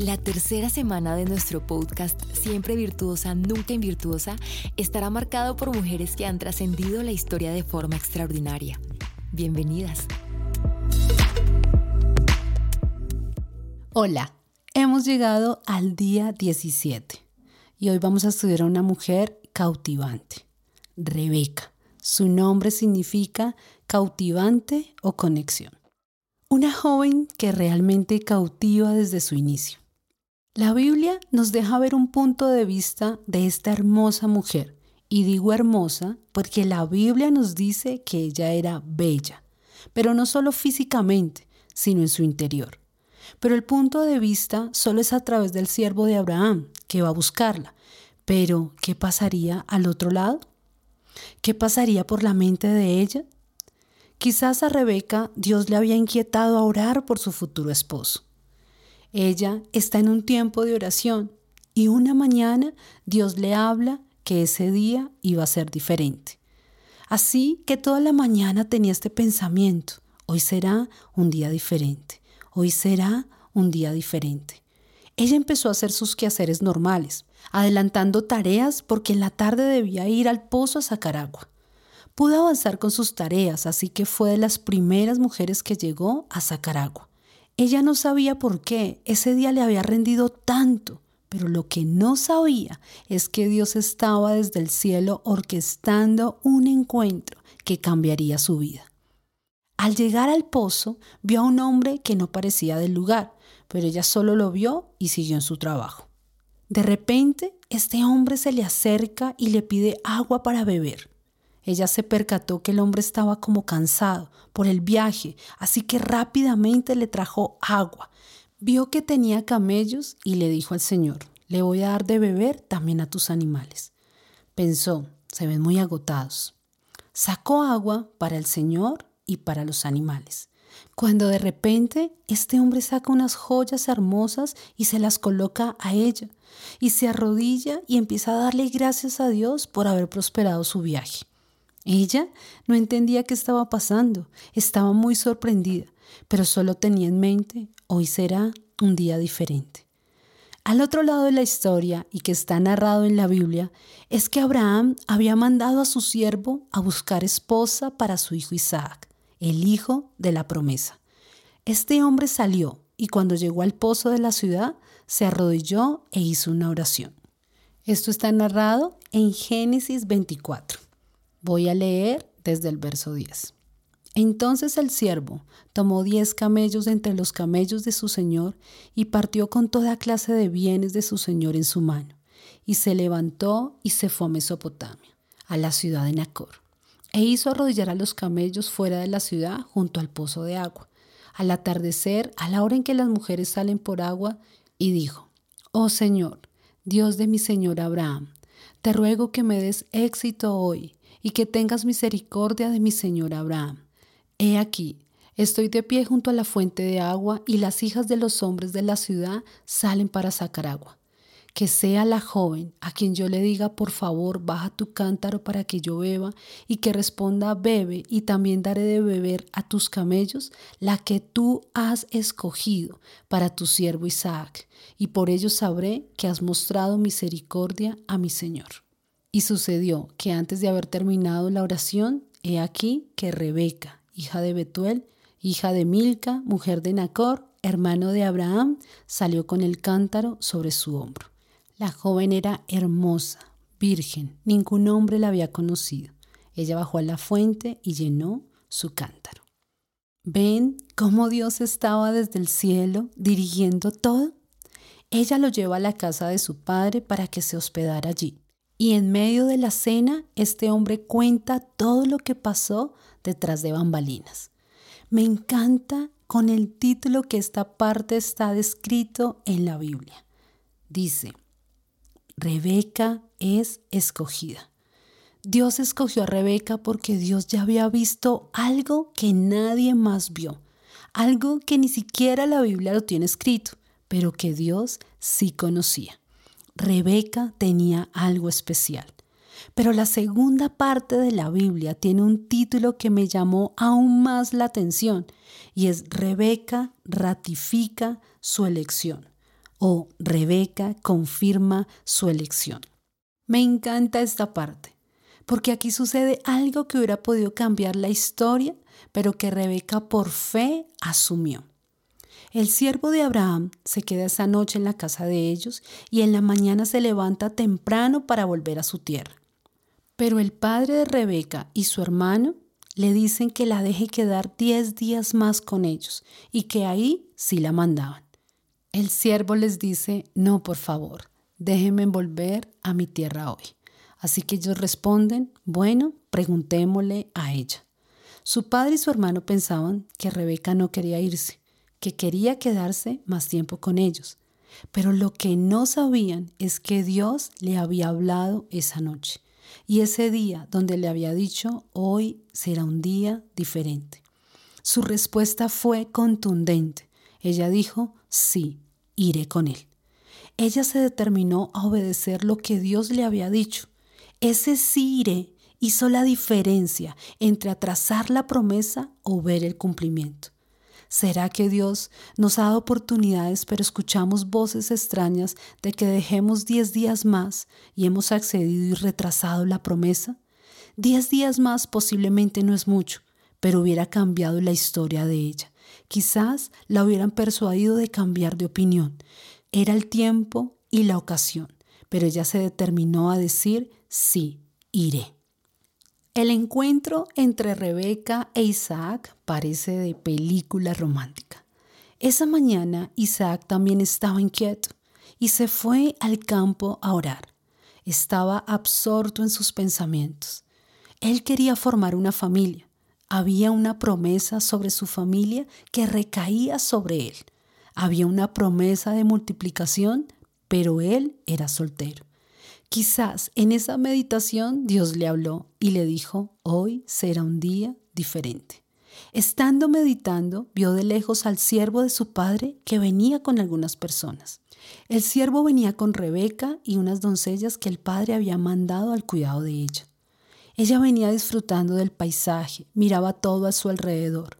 La tercera semana de nuestro podcast, Siempre Virtuosa, Nunca Invirtuosa, estará marcado por mujeres que han trascendido la historia de forma extraordinaria. Bienvenidas. Hola, hemos llegado al día 17 y hoy vamos a estudiar a una mujer cautivante, Rebeca. Su nombre significa cautivante o conexión. Una joven que realmente cautiva desde su inicio. La Biblia nos deja ver un punto de vista de esta hermosa mujer. Y digo hermosa porque la Biblia nos dice que ella era bella, pero no solo físicamente, sino en su interior. Pero el punto de vista solo es a través del siervo de Abraham, que va a buscarla. Pero, ¿qué pasaría al otro lado? ¿Qué pasaría por la mente de ella? Quizás a Rebeca Dios le había inquietado a orar por su futuro esposo. Ella está en un tiempo de oración y una mañana Dios le habla que ese día iba a ser diferente. Así que toda la mañana tenía este pensamiento, hoy será un día diferente, hoy será un día diferente. Ella empezó a hacer sus quehaceres normales, adelantando tareas porque en la tarde debía ir al pozo a sacar agua. Pudo avanzar con sus tareas, así que fue de las primeras mujeres que llegó a sacar agua. Ella no sabía por qué ese día le había rendido tanto, pero lo que no sabía es que Dios estaba desde el cielo orquestando un encuentro que cambiaría su vida. Al llegar al pozo, vio a un hombre que no parecía del lugar, pero ella solo lo vio y siguió en su trabajo. De repente, este hombre se le acerca y le pide agua para beber. Ella se percató que el hombre estaba como cansado por el viaje, así que rápidamente le trajo agua. Vio que tenía camellos y le dijo al Señor, le voy a dar de beber también a tus animales. Pensó, se ven muy agotados. Sacó agua para el Señor y para los animales. Cuando de repente este hombre saca unas joyas hermosas y se las coloca a ella, y se arrodilla y empieza a darle gracias a Dios por haber prosperado su viaje. Ella no entendía qué estaba pasando, estaba muy sorprendida, pero solo tenía en mente, hoy será un día diferente. Al otro lado de la historia, y que está narrado en la Biblia, es que Abraham había mandado a su siervo a buscar esposa para su hijo Isaac, el hijo de la promesa. Este hombre salió y cuando llegó al pozo de la ciudad, se arrodilló e hizo una oración. Esto está narrado en Génesis 24. Voy a leer desde el verso 10. Entonces el siervo tomó diez camellos entre los camellos de su señor y partió con toda clase de bienes de su señor en su mano, y se levantó y se fue a Mesopotamia, a la ciudad de Nacor, e hizo arrodillar a los camellos fuera de la ciudad junto al pozo de agua, al atardecer, a la hora en que las mujeres salen por agua, y dijo, Oh Señor, Dios de mi señor Abraham, te ruego que me des éxito hoy y que tengas misericordia de mi señor Abraham. He aquí, estoy de pie junto a la fuente de agua y las hijas de los hombres de la ciudad salen para sacar agua. Que sea la joven a quien yo le diga, por favor, baja tu cántaro para que yo beba, y que responda, bebe, y también daré de beber a tus camellos, la que tú has escogido para tu siervo Isaac, y por ello sabré que has mostrado misericordia a mi Señor. Y sucedió que antes de haber terminado la oración, he aquí que Rebeca, hija de Betuel, hija de Milca, mujer de Nacor, hermano de Abraham, salió con el cántaro sobre su hombro. La joven era hermosa, virgen, ningún hombre la había conocido. Ella bajó a la fuente y llenó su cántaro. ¿Ven cómo Dios estaba desde el cielo dirigiendo todo? Ella lo lleva a la casa de su padre para que se hospedara allí. Y en medio de la cena, este hombre cuenta todo lo que pasó detrás de bambalinas. Me encanta con el título que esta parte está descrito en la Biblia. Dice, Rebeca es escogida. Dios escogió a Rebeca porque Dios ya había visto algo que nadie más vio, algo que ni siquiera la Biblia lo tiene escrito, pero que Dios sí conocía. Rebeca tenía algo especial. Pero la segunda parte de la Biblia tiene un título que me llamó aún más la atención y es Rebeca ratifica su elección. o Rebeca confirma su elección. Me encanta esta parte, porque aquí sucede algo que hubiera podido cambiar la historia, pero que Rebeca por fe asumió. El siervo de Abraham se queda esa noche en la casa de ellos y en la mañana se levanta temprano para volver a su tierra. Pero el padre de Rebeca y su hermano le dicen que la deje quedar diez días más con ellos y que ahí sí la mandaban. El siervo les dice, no, por favor, déjenme volver a mi tierra hoy. Así que ellos responden, bueno, preguntémosle a ella. Su padre y su hermano pensaban que Rebeca no quería irse, que quería quedarse más tiempo con ellos. Pero lo que no sabían es que Dios le había hablado esa noche y ese día donde le había dicho, hoy será un día diferente. Su respuesta fue contundente. Ella dijo, sí, iré con él. Ella se determinó a obedecer lo que Dios le había dicho. Ese sí iré hizo la diferencia entre atrasar la promesa o ver el cumplimiento. ¿Será que Dios nos ha dado oportunidades pero escuchamos voces extrañas de que dejemos diez días más y hemos accedido y retrasado la promesa? Diez días más posiblemente no es mucho, pero hubiera cambiado la historia de ella. Quizás la hubieran persuadido de cambiar de opinión. Era el tiempo y la ocasión, pero ella se determinó a decir, sí, iré. El encuentro entre Rebeca e Isaac parece de película romántica. Esa mañana Isaac también estaba inquieto y se fue al campo a orar. Estaba absorto en sus pensamientos. Él quería formar una familia. Había una promesa sobre su familia que recaía sobre él. Había una promesa de multiplicación, pero él era soltero. Quizás en esa meditación Dios le habló y le dijo, hoy será un día diferente. Estando meditando, vio de lejos al siervo de su padre que venía con algunas personas. El siervo venía con Rebeca y unas doncellas que el padre había mandado al cuidado de ella. Ella venía disfrutando del paisaje, miraba todo a su alrededor,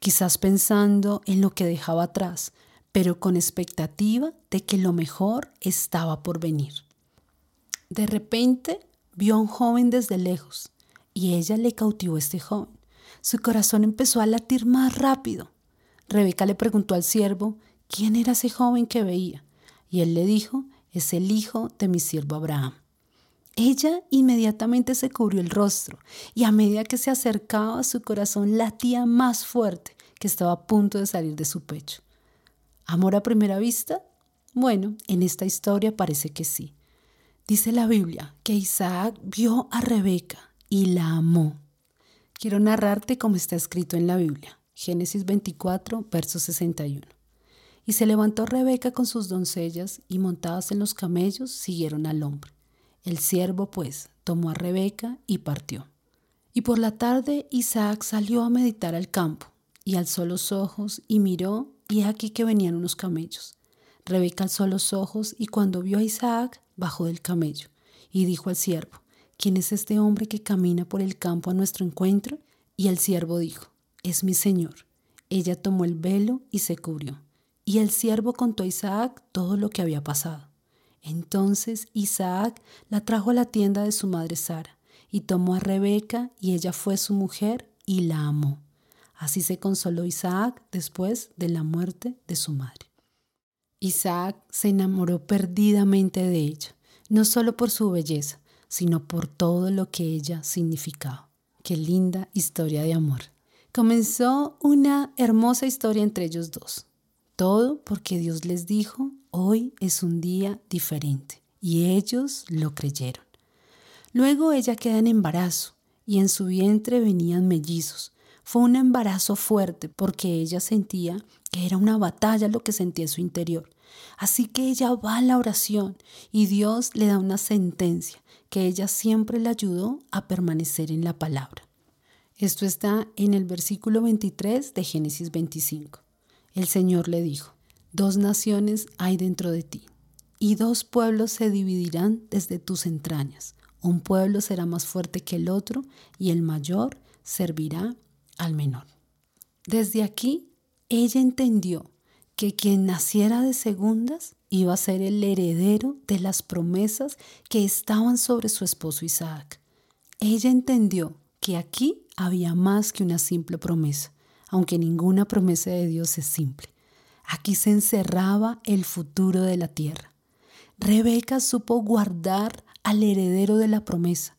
quizás pensando en lo que dejaba atrás, pero con expectativa de que lo mejor estaba por venir. De repente vio a un joven desde lejos y ella le cautivó a este joven. Su corazón empezó a latir más rápido. Rebeca le preguntó al siervo quién era ese joven que veía y él le dijo, es el hijo de mi siervo Abraham. Ella inmediatamente se cubrió el rostro y a medida que se acercaba su corazón latía más fuerte que estaba a punto de salir de su pecho. ¿Amor a primera vista? Bueno, en esta historia parece que sí. Dice la Biblia que Isaac vio a Rebeca y la amó. Quiero narrarte como está escrito en la Biblia. Génesis 24, verso 61. Y se levantó Rebeca con sus doncellas y montadas en los camellos siguieron al hombre. El siervo, pues, tomó a Rebeca y partió. Y por la tarde Isaac salió a meditar al campo, y alzó los ojos y miró, y aquí que venían unos camellos. Rebeca alzó los ojos y cuando vio a Isaac, bajó del camello y dijo al siervo, ¿quién es este hombre que camina por el campo a nuestro encuentro? Y el siervo dijo, es mi señor. Ella tomó el velo y se cubrió. Y el siervo contó a Isaac todo lo que había pasado. Entonces Isaac la trajo a la tienda de su madre Sara, y tomó a Rebeca, y ella fue su mujer, y la amó. Así se consoló Isaac después de la muerte de su madre. Isaac se enamoró perdidamente de ella, no solo por su belleza, sino por todo lo que ella significaba. Qué linda historia de amor. Comenzó una hermosa historia entre ellos dos. Todo porque Dios les dijo, hoy es un día diferente. Y ellos lo creyeron. Luego ella queda en embarazo y en su vientre venían mellizos. Fue un embarazo fuerte porque ella sentía que era una batalla lo que sentía en su interior. Así que ella va a la oración y Dios le da una sentencia que ella siempre le ayudó a permanecer en la palabra. Esto está en el versículo 23 de Génesis 25. El Señor le dijo, dos naciones hay dentro de ti, y dos pueblos se dividirán desde tus entrañas. Un pueblo será más fuerte que el otro, y el mayor servirá al menor. Desde aquí, ella entendió que quien naciera de segundas iba a ser el heredero de las promesas que estaban sobre su esposo Isaac. Ella entendió que aquí había más que una simple promesa, aunque ninguna promesa de Dios es simple. Aquí se encerraba el futuro de la tierra. Rebeca supo guardar al heredero de la promesa,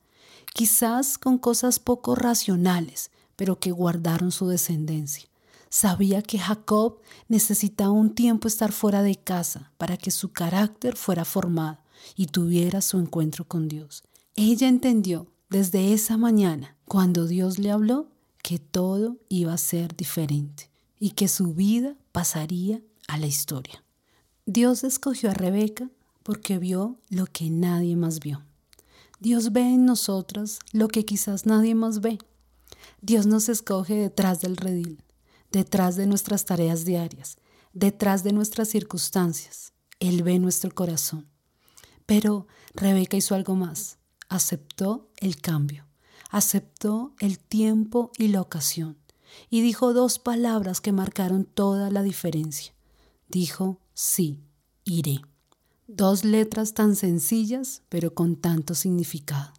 quizás con cosas poco racionales, pero que guardaron su descendencia. Sabía que Jacob necesitaba un tiempo estar fuera de casa para que su carácter fuera formado y tuviera su encuentro con Dios. Ella entendió desde esa mañana, cuando Dios le habló, que todo iba a ser diferente y que su vida pasaría a la historia. Dios escogió a Rebeca porque vio lo que nadie más vio. Dios ve en nosotras lo que quizás nadie más ve. Dios nos escoge detrás del redil, detrás de nuestras tareas diarias, detrás de nuestras circunstancias. Él ve nuestro corazón. Pero Rebeca hizo algo más. Aceptó el cambio, aceptó el tiempo y la ocasión y dijo dos palabras que marcaron toda la diferencia. Dijo, sí, iré. Dos letras tan sencillas, pero con tanto significado.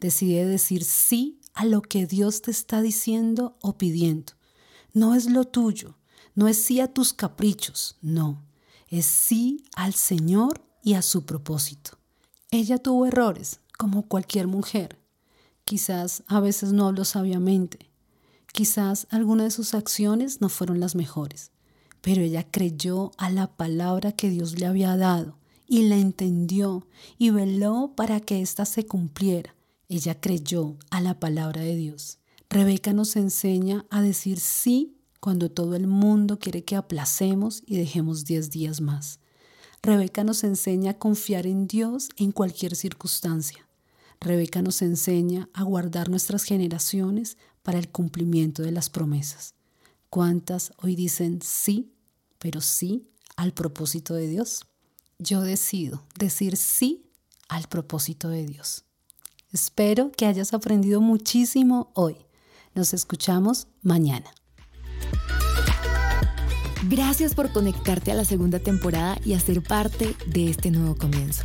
Decide decir sí a lo que Dios te está diciendo o pidiendo. No es lo tuyo, no es sí a tus caprichos, no, es sí al Señor y a su propósito. Ella tuvo errores, como cualquier mujer. Quizás a veces no habló sabiamente, quizás algunas de sus acciones no fueron las mejores, pero ella creyó a la palabra que Dios le había dado y la entendió y veló para que ésta se cumpliera. Ella creyó a la palabra de Dios. Rebeca nos enseña a decir sí cuando todo el mundo quiere que aplacemos y dejemos diez días más. Rebeca nos enseña a confiar en Dios en cualquier circunstancia. Rebeca nos enseña a guardar nuestras generaciones para el cumplimiento de las promesas. ¿Cuántas hoy dicen sí, pero sí al propósito de Dios? Yo decido decir sí al propósito de Dios. Espero que hayas aprendido muchísimo hoy. Nos escuchamos mañana. Gracias por conectarte a la segunda temporada y a ser parte de este nuevo comienzo.